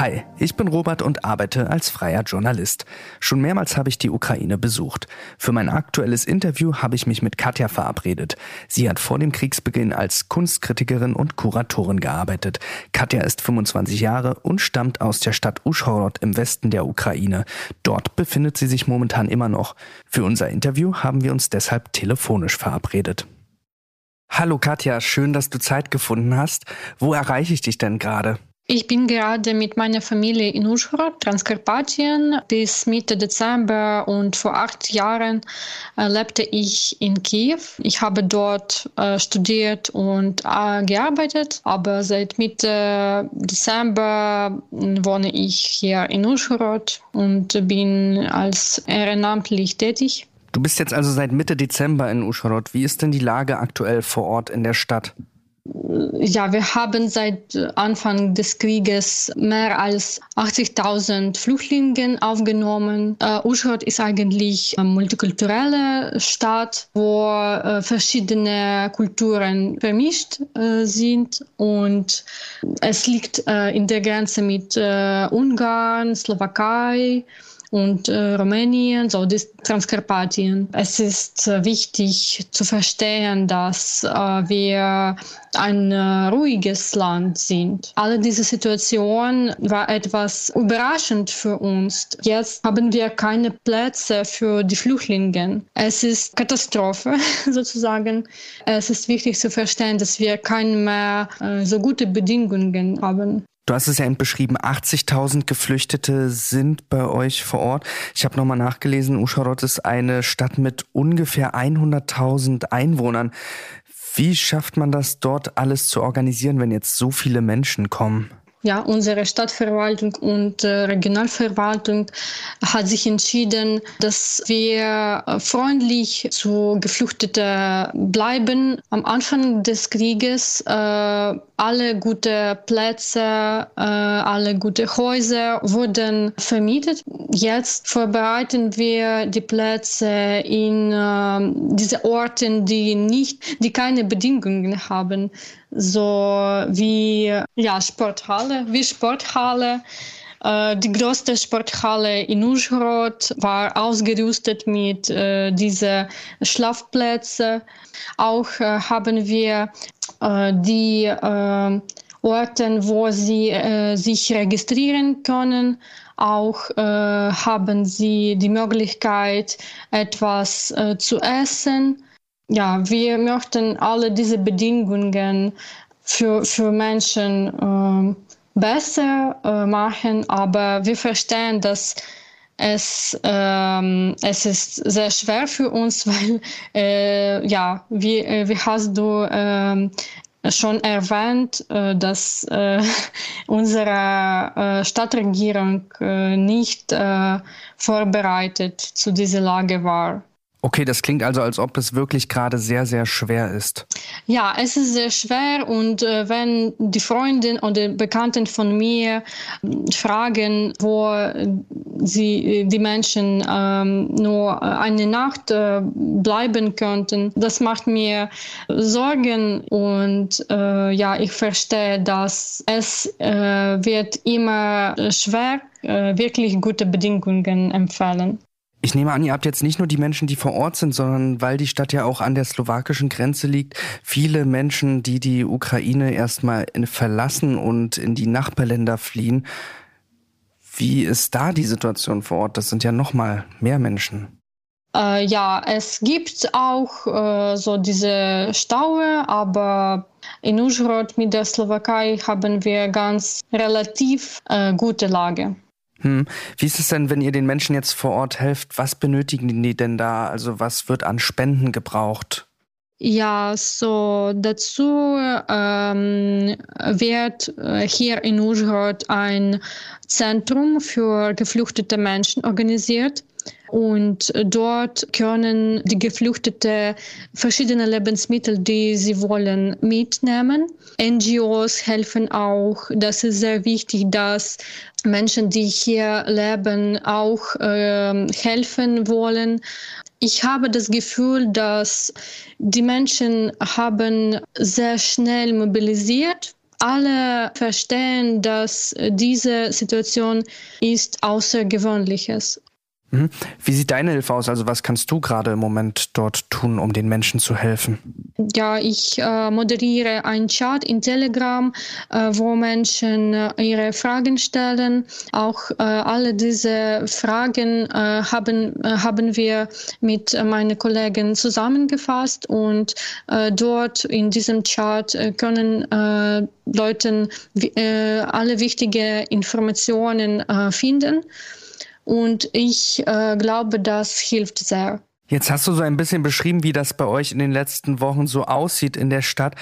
Hi, ich bin Robert und arbeite als freier Journalist. Schon mehrmals habe ich die Ukraine besucht. Für mein aktuelles Interview habe ich mich mit Katja verabredet. Sie hat vor dem Kriegsbeginn als Kunstkritikerin und Kuratorin gearbeitet. Katja ist 25 Jahre und stammt aus der Stadt Uschhorod im Westen der Ukraine. Dort befindet sie sich momentan immer noch. Für unser Interview haben wir uns deshalb telefonisch verabredet. Hallo Katja, schön, dass du Zeit gefunden hast. Wo erreiche ich dich denn gerade? Ich bin gerade mit meiner Familie in Uschhorod, Transkarpatien, bis Mitte Dezember und vor acht Jahren äh, lebte ich in Kiew. Ich habe dort äh, studiert und äh, gearbeitet, aber seit Mitte Dezember wohne ich hier in Uschhorod und bin als ehrenamtlich tätig. Du bist jetzt also seit Mitte Dezember in Uschhorod. Wie ist denn die Lage aktuell vor Ort in der Stadt? Ja, wir haben seit Anfang des Krieges mehr als 80.000 Flüchtlinge aufgenommen. Äh, Uschhot ist eigentlich eine multikulturelle Stadt, wo äh, verschiedene Kulturen vermischt äh, sind und es liegt äh, in der Grenze mit äh, Ungarn, Slowakei und äh, Rumänien, so die Transkarpatien. Es ist äh, wichtig zu verstehen, dass äh, wir ein äh, ruhiges Land sind. Alle diese Situation war etwas überraschend für uns. Jetzt haben wir keine Plätze für die Flüchtlinge. Es ist Katastrophe sozusagen. Es ist wichtig zu verstehen, dass wir keine mehr äh, so gute Bedingungen haben. Du hast es ja eben beschrieben, 80.000 Geflüchtete sind bei euch vor Ort. Ich habe nochmal nachgelesen, Uscharot ist eine Stadt mit ungefähr 100.000 Einwohnern. Wie schafft man das dort alles zu organisieren, wenn jetzt so viele Menschen kommen? Ja, unsere Stadtverwaltung und äh, Regionalverwaltung hat sich entschieden, dass wir freundlich zu Geflüchteten bleiben. Am Anfang des Krieges äh, alle gute Plätze, äh, alle gute Häuser wurden vermietet. Jetzt vorbereiten wir die Plätze in äh, diese Orten, die nicht, die keine Bedingungen haben so wie ja, Sporthalle, wie Sporthalle. Äh, die größte Sporthalle in Uschhorod war ausgerüstet mit äh, diesen Schlafplätzen. Auch äh, haben wir äh, die äh, Orte, wo sie äh, sich registrieren können. Auch äh, haben sie die Möglichkeit, etwas zu essen ja, wir möchten alle diese Bedingungen für, für Menschen äh, besser äh, machen, aber wir verstehen, dass es, ähm, es ist sehr schwer für uns, weil, äh, ja, wie, äh, wie hast du ähm, schon erwähnt, äh, dass äh, unsere Stadtregierung nicht vorbereitet zu dieser Lage war. Okay, das klingt also, als ob es wirklich gerade sehr, sehr schwer ist. Ja, es ist sehr schwer und äh, wenn die Freundin oder Bekannten von mir äh, fragen, wo sie, die Menschen ähm, nur eine Nacht äh, bleiben könnten, das macht mir Sorgen und äh, ja, ich verstehe, dass es äh, wird immer schwer, äh, wirklich gute Bedingungen empfehlen. Ich nehme an, ihr habt jetzt nicht nur die Menschen, die vor Ort sind, sondern weil die Stadt ja auch an der slowakischen Grenze liegt, viele Menschen, die die Ukraine erstmal verlassen und in die Nachbarländer fliehen. Wie ist da die Situation vor Ort? Das sind ja noch mal mehr Menschen. Äh, ja, es gibt auch äh, so diese Staue, aber in Užhorod mit der Slowakei haben wir ganz relativ äh, gute Lage. Hm. Wie ist es denn, wenn ihr den Menschen jetzt vor Ort helft? Was benötigen die denn da? Also was wird an Spenden gebraucht? Ja, so dazu ähm, wird äh, hier in Užhorod ein Zentrum für geflüchtete Menschen organisiert. Und dort können die Geflüchteten verschiedene Lebensmittel, die sie wollen, mitnehmen. NGOs helfen auch. Das ist sehr wichtig, dass Menschen, die hier leben, auch äh, helfen wollen. Ich habe das Gefühl, dass die Menschen haben sehr schnell mobilisiert alle verstehen, dass diese Situation ist Außergewöhnliches. Wie sieht deine Hilfe aus? Also was kannst du gerade im Moment dort tun, um den Menschen zu helfen? Ja, ich äh, moderiere einen Chat in Telegram, äh, wo Menschen äh, ihre Fragen stellen. Auch äh, alle diese Fragen äh, haben, äh, haben wir mit meinen Kollegen zusammengefasst und dort in diesem Chat können Leute alle wichtigen Informationen finden. Und ich äh, glaube, das hilft sehr. Jetzt hast du so ein bisschen beschrieben, wie das bei euch in den letzten Wochen so aussieht in der Stadt.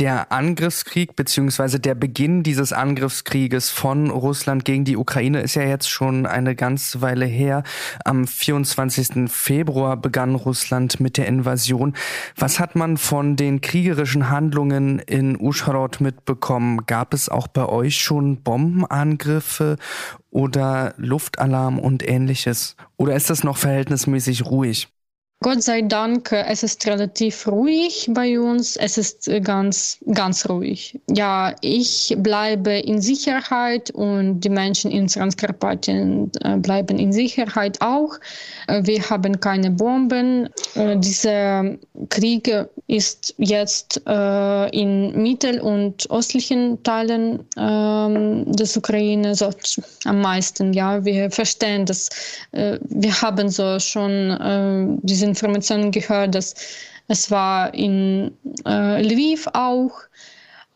Der Angriffskrieg beziehungsweise der Beginn dieses Angriffskrieges von Russland gegen die Ukraine ist ja jetzt schon eine ganze Weile her. Am 24. Februar begann Russland mit der Invasion. Was hat man von den kriegerischen Handlungen in Uschhorod mitbekommen? Gab es auch bei euch schon Bombenangriffe oder Luftalarm und ähnliches? Oder ist das noch verhältnismäßig ruhig? Gott sei Dank, äh, es ist relativ ruhig bei uns. Es ist äh, ganz, ganz ruhig. Ja, ich bleibe in Sicherheit und die Menschen in Transkarpatien äh, bleiben in Sicherheit auch. Wir haben keine Bomben. Dieser Krieg ist jetzt in mittel- und östlichen Teilen ähm, des Ukraine so am meisten. Ja, wir verstehen das. Wir haben so schon diesen Informationen gehört, dass es war in äh, Lviv auch,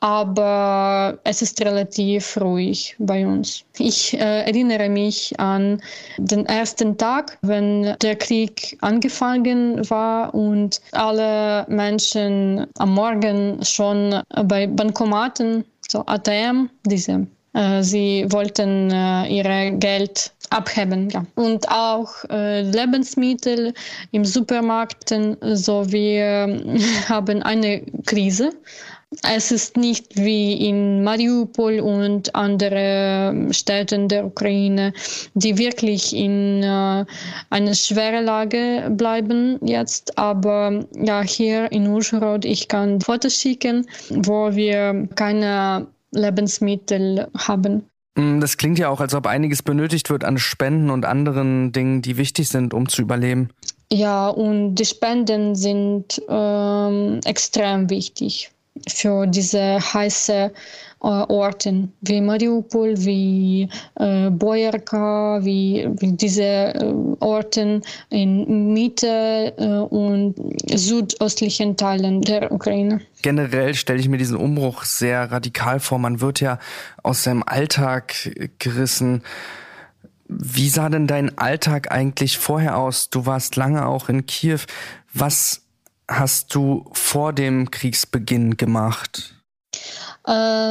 aber es ist relativ ruhig bei uns. Ich äh, erinnere mich an den ersten Tag, wenn der Krieg angefangen war und alle Menschen am Morgen schon bei Bankomaten, so ATM, diese sie wollten äh, ihr Geld abheben. Ja. Und auch äh, Lebensmittel im Supermarkt, so wir haben eine Krise. Es ist nicht wie in Mariupol und anderen Städten der Ukraine, die wirklich in äh, einer schweren Lage bleiben jetzt. Aber ja, hier in Užhorod, ich kann Fotos schicken, wo wir keine Lebensmittel haben. Mm, das klingt ja auch, als ob einiges benötigt wird an Spenden und anderen Dingen, die wichtig sind, um zu überleben. Ja, und die Spenden sind ähm, extrem wichtig für diese heiße äh, Orten wie Mariupol, wie äh, Boyarka, wie, wie diese äh, Orten in Mitte äh, und südöstlichen Teilen der Ukraine. Generell stelle ich mir diesen Umbruch sehr radikal vor. Man wird ja aus seinem Alltag gerissen. Wie sah denn dein Alltag eigentlich vorher aus? Du warst lange auch in Kiew. Was hast du vor dem Kriegsbeginn gemacht?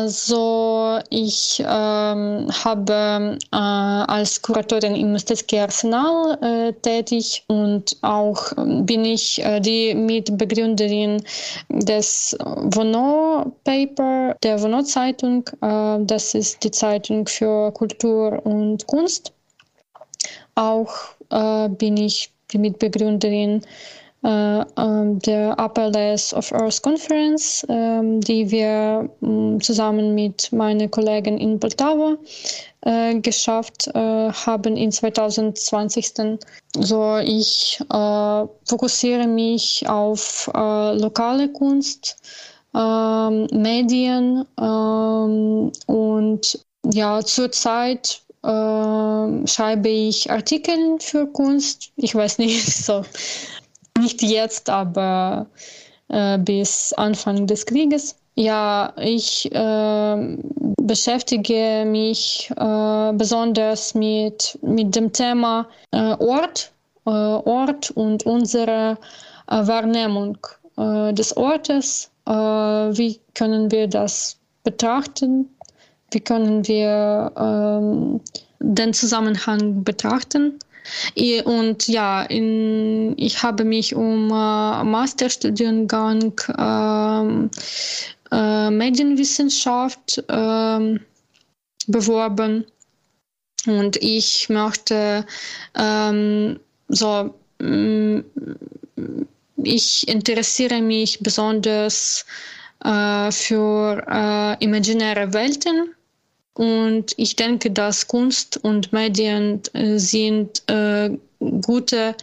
So, ich ähm, habe äh, als Kuratorin im Mostecki Arsenal äh, tätig und auch bin ich äh, die Mitbegründerin des Vono Paper, der Vono Zeitung. Äh, das ist die Zeitung für Kultur und Kunst. Auch äh, bin ich die Mitbegründerin äh, ähm, der Upper Layers of Earth Conference, ähm, die wir mm, zusammen mit meinen Kollegen in Poltava äh, geschafft äh, haben in 2020. So, ich fokussiere mich auf lokale Kunst, ähm, Medien und ja, zurzeit äh, schreibe ich Artikel für Kunst. Ich weiß nicht, so nicht jetzt, aber äh, bis Anfang des Krieges. Ja, ich äh, beschäftige mich äh, besonders mit, mit dem Thema äh, Ort, äh, Ort und unsere äh, Wahrnehmung äh, des Ortes. wie können wir das betrachten? Wie können wir ähm, den Zusammenhang betrachten? Und ja, in, ich habe mich um äh, Masterstudiengang äh, äh, Medienwissenschaft äh, beworben. Und ich möchte ähm, so, mm, ich interessiere mich besonders äh, für äh, imaginäre Welten. Und ich denke, dass Kunst und Medien äh, sind äh, gute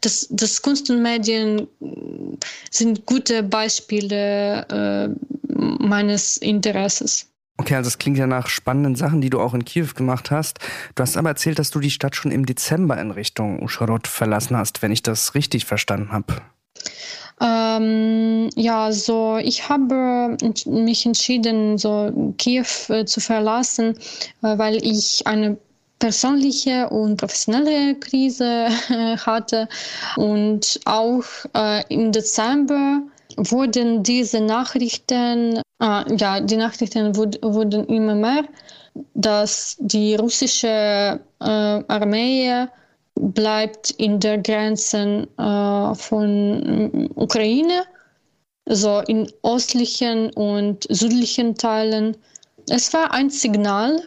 das, das Kunst und Medien sind gute Beispiele äh, meines Interesses. Okay, also es klingt ja nach spannenden Sachen, die du auch in Kiew gemacht hast. Du hast aber erzählt, dass du die Stadt schon im Dezember in Richtung Uscharod verlassen hast, wenn ich das richtig verstanden habe. Ähm, ja, so ich habe mich entschieden, so Kiew äh, zu verlassen, äh, weil ich eine persönliche und professionelle Krise äh, hatte. Und auch äh, im Dezember wurden diese Nachrichten, äh, ja, die Nachrichten wurden immer mehr, dass die russische äh, Armee bleibt in der Grenze äh, von Ukraine, so in östlichen und südlichen Teilen. Es war ein Signal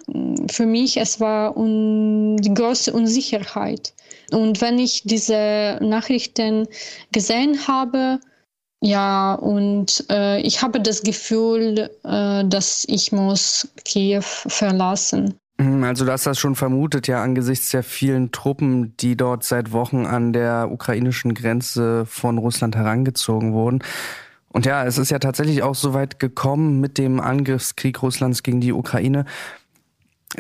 für mich, es war un die große Unsicherheit. Und wenn ich diese Nachrichten gesehen habe, ja, und äh, ich habe das Gefühl, äh, dass ich muss Kiew verlassen. Mhm, also du hast das schon vermutet, ja, angesichts der vielen Truppen, die dort seit Wochen an der ukrainischen Grenze von Russland herangezogen wurden. Und ja, es ist ja tatsächlich auch so weit gekommen mit dem Angriffskrieg Russlands gegen die Ukraine.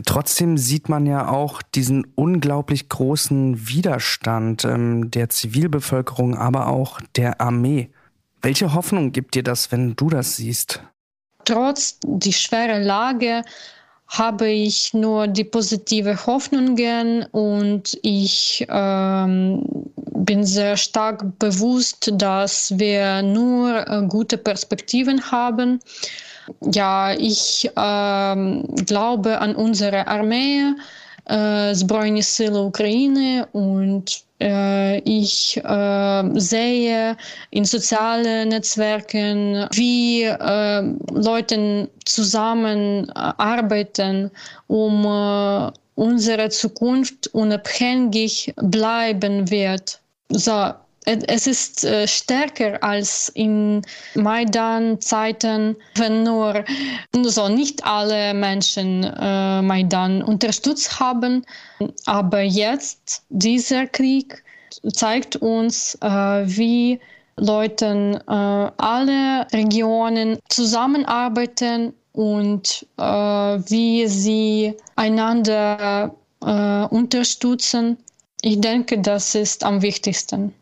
Trotzdem sieht man ja auch diesen unglaublich großen Widerstand ähm, der Zivilbevölkerung, aber auch der Armee. Welche Hoffnung gibt dir das, wenn du das siehst? Trotz die schwere Lage habe ich nur die positive Hoffnungen und ich ähm, bin sehr stark bewusst, dass wir nur äh, gute Perspektiven haben. Ja, ich ähm, glaube an unsere Armee, äh, Збройні Сили України und äh, ich äh, sehe in sozialen Netzwerken, wie äh, Leute zusammenarbeiten, um äh, unsere Zukunft unabhängig bleiben wird. So, es ist äh, stärker als in Maidan-Zeiten, wenn nur so nicht alle Menschen äh, Maidan unterstützt haben. Aber jetzt, dieser Krieg zeigt uns, äh, wie Leute äh, alle Regionen zusammenarbeiten und äh, wie sie einander äh, unterstützen. Ich denke, das ist am wichtigsten.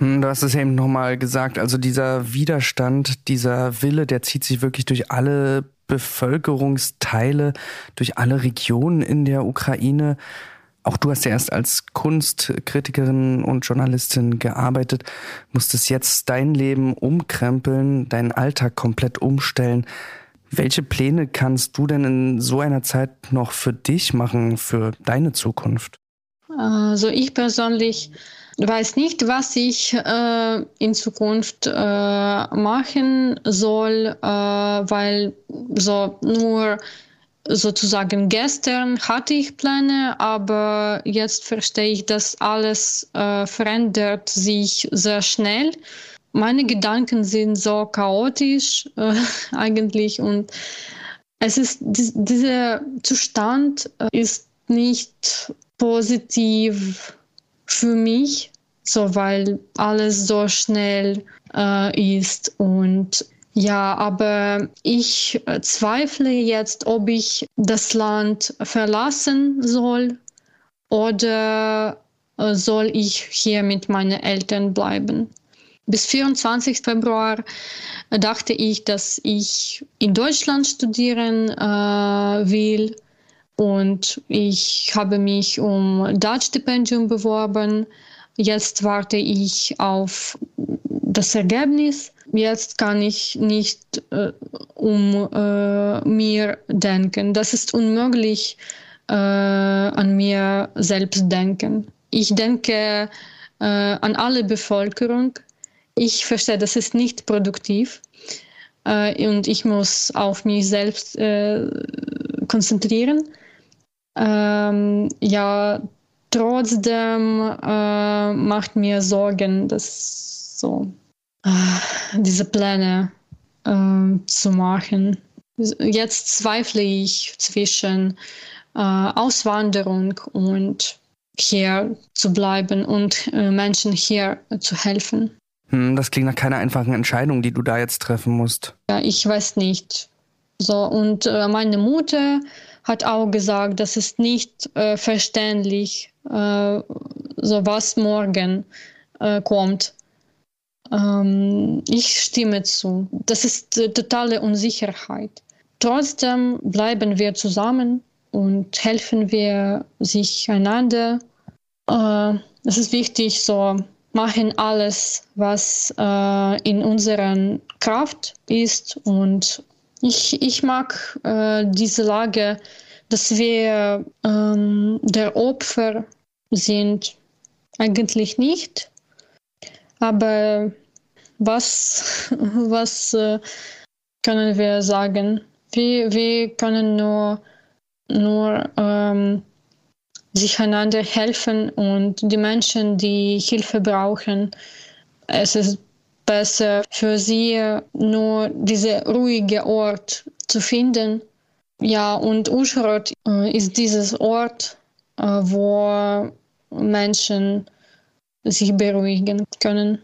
Hm, du hast es eben nochmal gesagt, also dieser Widerstand, dieser Wille, der zieht sich wirklich durch alle Bevölkerungsteile, durch alle Regionen in der Ukraine. Auch du hast ja erst als Kunstkritikerin und Journalistin gearbeitet, musstest jetzt dein Leben umkrempeln, deinen Alltag komplett umstellen. Welche Pläne kannst du denn in so einer Zeit noch für dich machen, für deine Zukunft? Also ich persönlich weiß nicht, was ich äh, in Zukunft äh, machen soll, äh, weil so nur sozusagen gestern hatte ich Pläne, aber jetzt verstehe ich, dass alles äh, verändert sich sehr schnell. Meine Gedanken sind so chaotisch äh, eigentlich und es ist dieser Zustand äh, ist nicht positiv für mich, so weil alles so schnell äh, ist und Ja, aber ich zweifle jetzt, ob ich das Land verlassen soll oder äh, soll ich hier mit meinen Eltern bleiben. Bis 24. Februar dachte ich, dass ich in Deutschland studieren äh, will und ich habe mich um Dutch-Stipendium beworben. Jetzt warte ich auf das Ergebnis. Jetzt kann ich nicht äh, um äh, mir denken. Das ist unmöglich, äh, an mir selbst denken. Ich denke äh, an alle Bevölkerung. Ich verstehe, das ist nicht produktiv äh, und ich muss auf mich selbst äh, konzentrieren. Ähm, ja, trotzdem macht mir Sorgen, dass so diese Pläne zu machen. Jetzt zweifle ich zwischen Auswanderung und hier zu bleiben und äh, Menschen hier zu helfen. Hm, das klingt nach keiner einfachen Entscheidung, die du da jetzt treffen musst. Ja, ich weiß nicht. So, und äh, meine Mutter hat auch gesagt, das ist nicht äh, verständlich, äh, so was morgen äh, kommt. Ähm, ich stimme zu. Das ist äh, totale Unsicherheit. Trotzdem bleiben wir zusammen und helfen wir sich einander äh, es ist wichtig, so machen alles, was äh, in unserer Kraft ist. Und ich, ich mag äh, diese Lage, dass wir ähm, der Opfer sind. Eigentlich nicht. Aber was, was äh, können wir sagen? Wir, wir können nur, nur ähm, sich einander helfen und die Menschen, die Hilfe brauchen, es ist besser für sie nur diese ruhige Ort zu finden. Ja, und Uschrod äh, ist dieses Ort, äh, wo Menschen sich beruhigen können.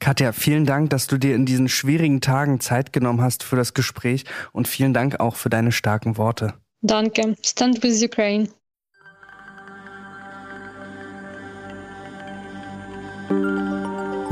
Katja, vielen Dank, dass du dir in diesen schwierigen Tagen Zeit genommen hast für das Gespräch und vielen Dank auch für deine starken Worte. Danke. Stand with Ukraine.